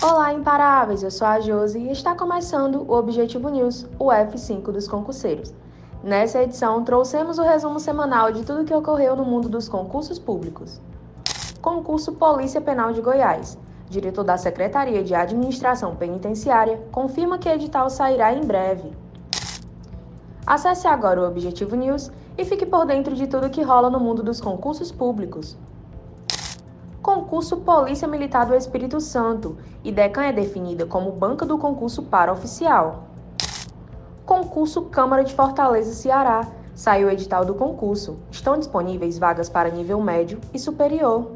Olá, imparáveis! Eu sou a Josi e está começando o Objetivo News, o F5 dos concurseiros. Nessa edição, trouxemos o resumo semanal de tudo o que ocorreu no mundo dos concursos públicos. Concurso Polícia Penal de Goiás. Diretor da Secretaria de Administração Penitenciária confirma que edital sairá em breve. Acesse agora o Objetivo News e fique por dentro de tudo que rola no mundo dos concursos públicos. Concurso Polícia Militar do Espírito Santo. IDECAN é definida como banca do concurso para oficial. Concurso Câmara de Fortaleza Ceará. Saiu o edital do concurso. Estão disponíveis vagas para nível médio e superior.